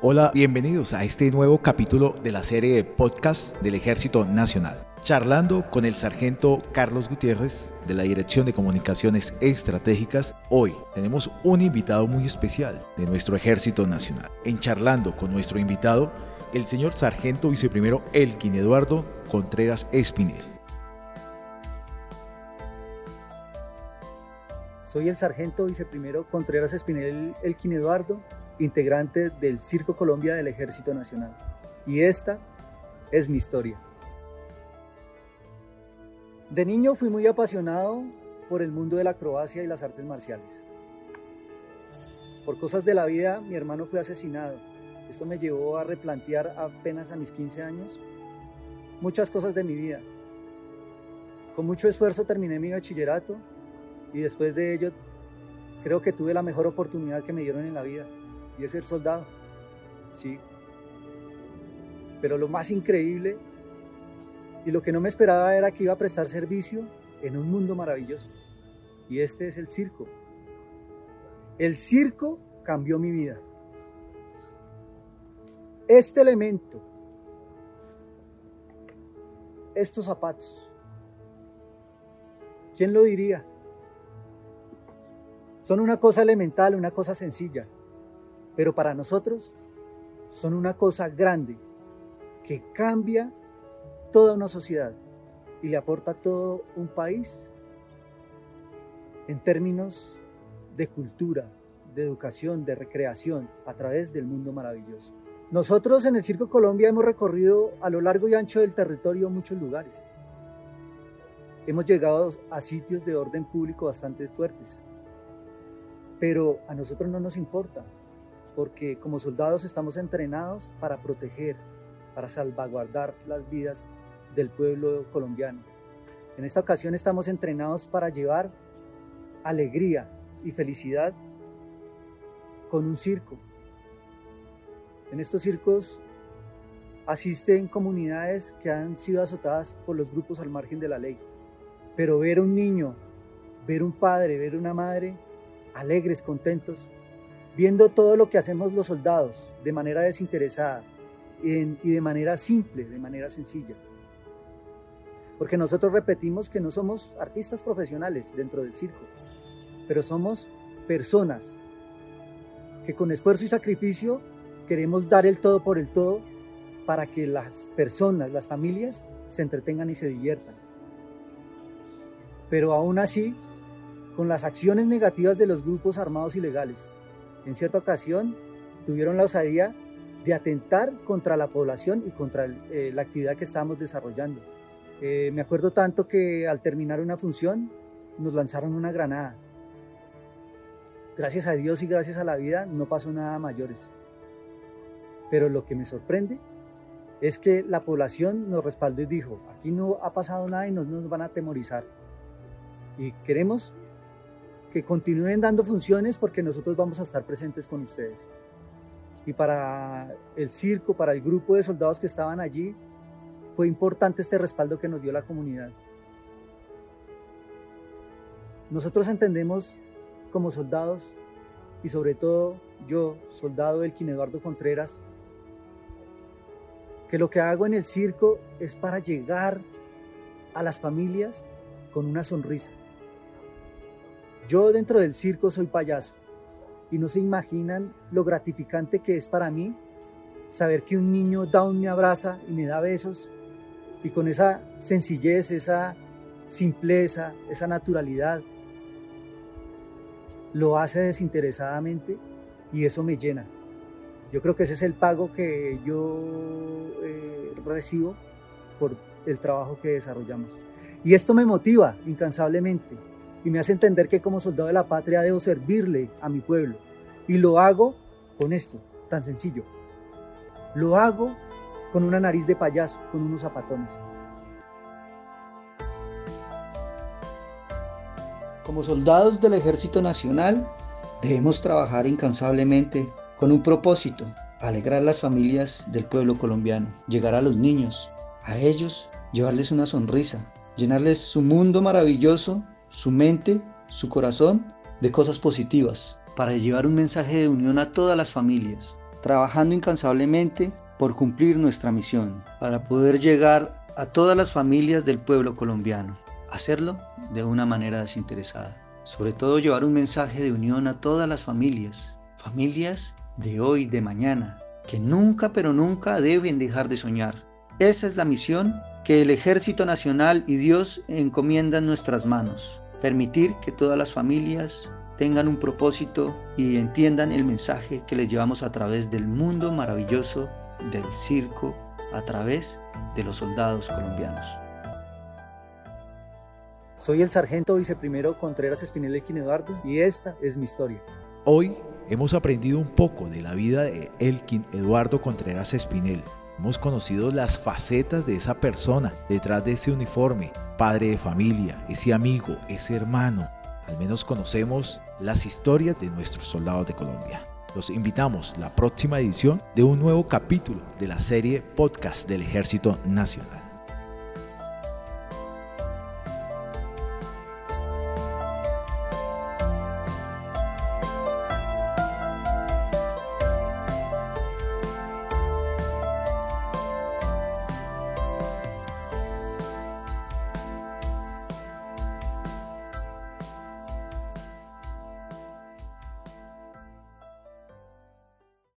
Hola, bienvenidos a este nuevo capítulo de la serie de podcast del Ejército Nacional. Charlando con el sargento Carlos Gutiérrez de la Dirección de Comunicaciones Estratégicas, hoy tenemos un invitado muy especial de nuestro Ejército Nacional. En Charlando con nuestro invitado, el señor sargento viceprimero Elkin Eduardo Contreras Espinel. Soy el sargento viceprimero Contreras Espinel Elkin Eduardo, integrante del Circo Colombia del Ejército Nacional. Y esta es mi historia. De niño fui muy apasionado por el mundo de la acrobacia y las artes marciales. Por cosas de la vida, mi hermano fue asesinado. Esto me llevó a replantear apenas a mis 15 años muchas cosas de mi vida. Con mucho esfuerzo terminé mi bachillerato y después de ello creo que tuve la mejor oportunidad que me dieron en la vida y es ser soldado. Sí. Pero lo más increíble y lo que no me esperaba era que iba a prestar servicio en un mundo maravilloso. Y este es el circo. El circo cambió mi vida. Este elemento, estos zapatos, ¿quién lo diría? Son una cosa elemental, una cosa sencilla, pero para nosotros son una cosa grande que cambia toda una sociedad y le aporta a todo un país en términos de cultura, de educación, de recreación a través del mundo maravilloso. Nosotros en el Circo Colombia hemos recorrido a lo largo y ancho del territorio muchos lugares. Hemos llegado a sitios de orden público bastante fuertes. Pero a nosotros no nos importa porque como soldados estamos entrenados para proteger, para salvaguardar las vidas del pueblo colombiano. En esta ocasión estamos entrenados para llevar alegría y felicidad con un circo. En estos circos asisten comunidades que han sido azotadas por los grupos al margen de la ley. Pero ver un niño, ver un padre, ver una madre alegres, contentos, viendo todo lo que hacemos los soldados de manera desinteresada y de manera simple, de manera sencilla. Porque nosotros repetimos que no somos artistas profesionales dentro del circo, pero somos personas que con esfuerzo y sacrificio queremos dar el todo por el todo para que las personas, las familias, se entretengan y se diviertan. Pero aún así, con las acciones negativas de los grupos armados ilegales, en cierta ocasión tuvieron la osadía de atentar contra la población y contra eh, la actividad que estábamos desarrollando. Eh, me acuerdo tanto que al terminar una función nos lanzaron una granada. Gracias a Dios y gracias a la vida no pasó nada mayores. Pero lo que me sorprende es que la población nos respaldó y dijo, aquí no ha pasado nada y no nos van a atemorizar. Y queremos que continúen dando funciones porque nosotros vamos a estar presentes con ustedes. Y para el circo, para el grupo de soldados que estaban allí, fue importante este respaldo que nos dio la comunidad. Nosotros entendemos como soldados, y sobre todo yo, soldado del Eduardo Contreras, que lo que hago en el circo es para llegar a las familias con una sonrisa yo dentro del circo soy payaso y no se imaginan lo gratificante que es para mí saber que un niño down me abraza y me da besos y con esa sencillez, esa simpleza, esa naturalidad, lo hace desinteresadamente y eso me llena. Yo creo que ese es el pago que yo eh, recibo por el trabajo que desarrollamos. Y esto me motiva incansablemente y me hace entender que como soldado de la patria debo servirle a mi pueblo. Y lo hago con esto, tan sencillo. Lo hago con una nariz de payaso, con unos zapatones. Como soldados del Ejército Nacional, debemos trabajar incansablemente con un propósito, alegrar las familias del pueblo colombiano, llegar a los niños, a ellos llevarles una sonrisa, llenarles su mundo maravilloso su mente, su corazón de cosas positivas, para llevar un mensaje de unión a todas las familias, trabajando incansablemente por cumplir nuestra misión, para poder llegar a todas las familias del pueblo colombiano, hacerlo de una manera desinteresada. Sobre todo llevar un mensaje de unión a todas las familias, familias de hoy, de mañana, que nunca pero nunca deben dejar de soñar. Esa es la misión que el Ejército Nacional y Dios encomiendan en nuestras manos. Permitir que todas las familias tengan un propósito y entiendan el mensaje que les llevamos a través del mundo maravilloso del circo, a través de los soldados colombianos. Soy el sargento viceprimero Contreras Espinel Elkin Eduardo y esta es mi historia. Hoy hemos aprendido un poco de la vida de Elkin Eduardo Contreras Espinel. Hemos conocido las facetas de esa persona detrás de ese uniforme, padre de familia, ese amigo, ese hermano. Al menos conocemos las historias de nuestros soldados de Colombia. Los invitamos la próxima edición de un nuevo capítulo de la serie Podcast del Ejército Nacional.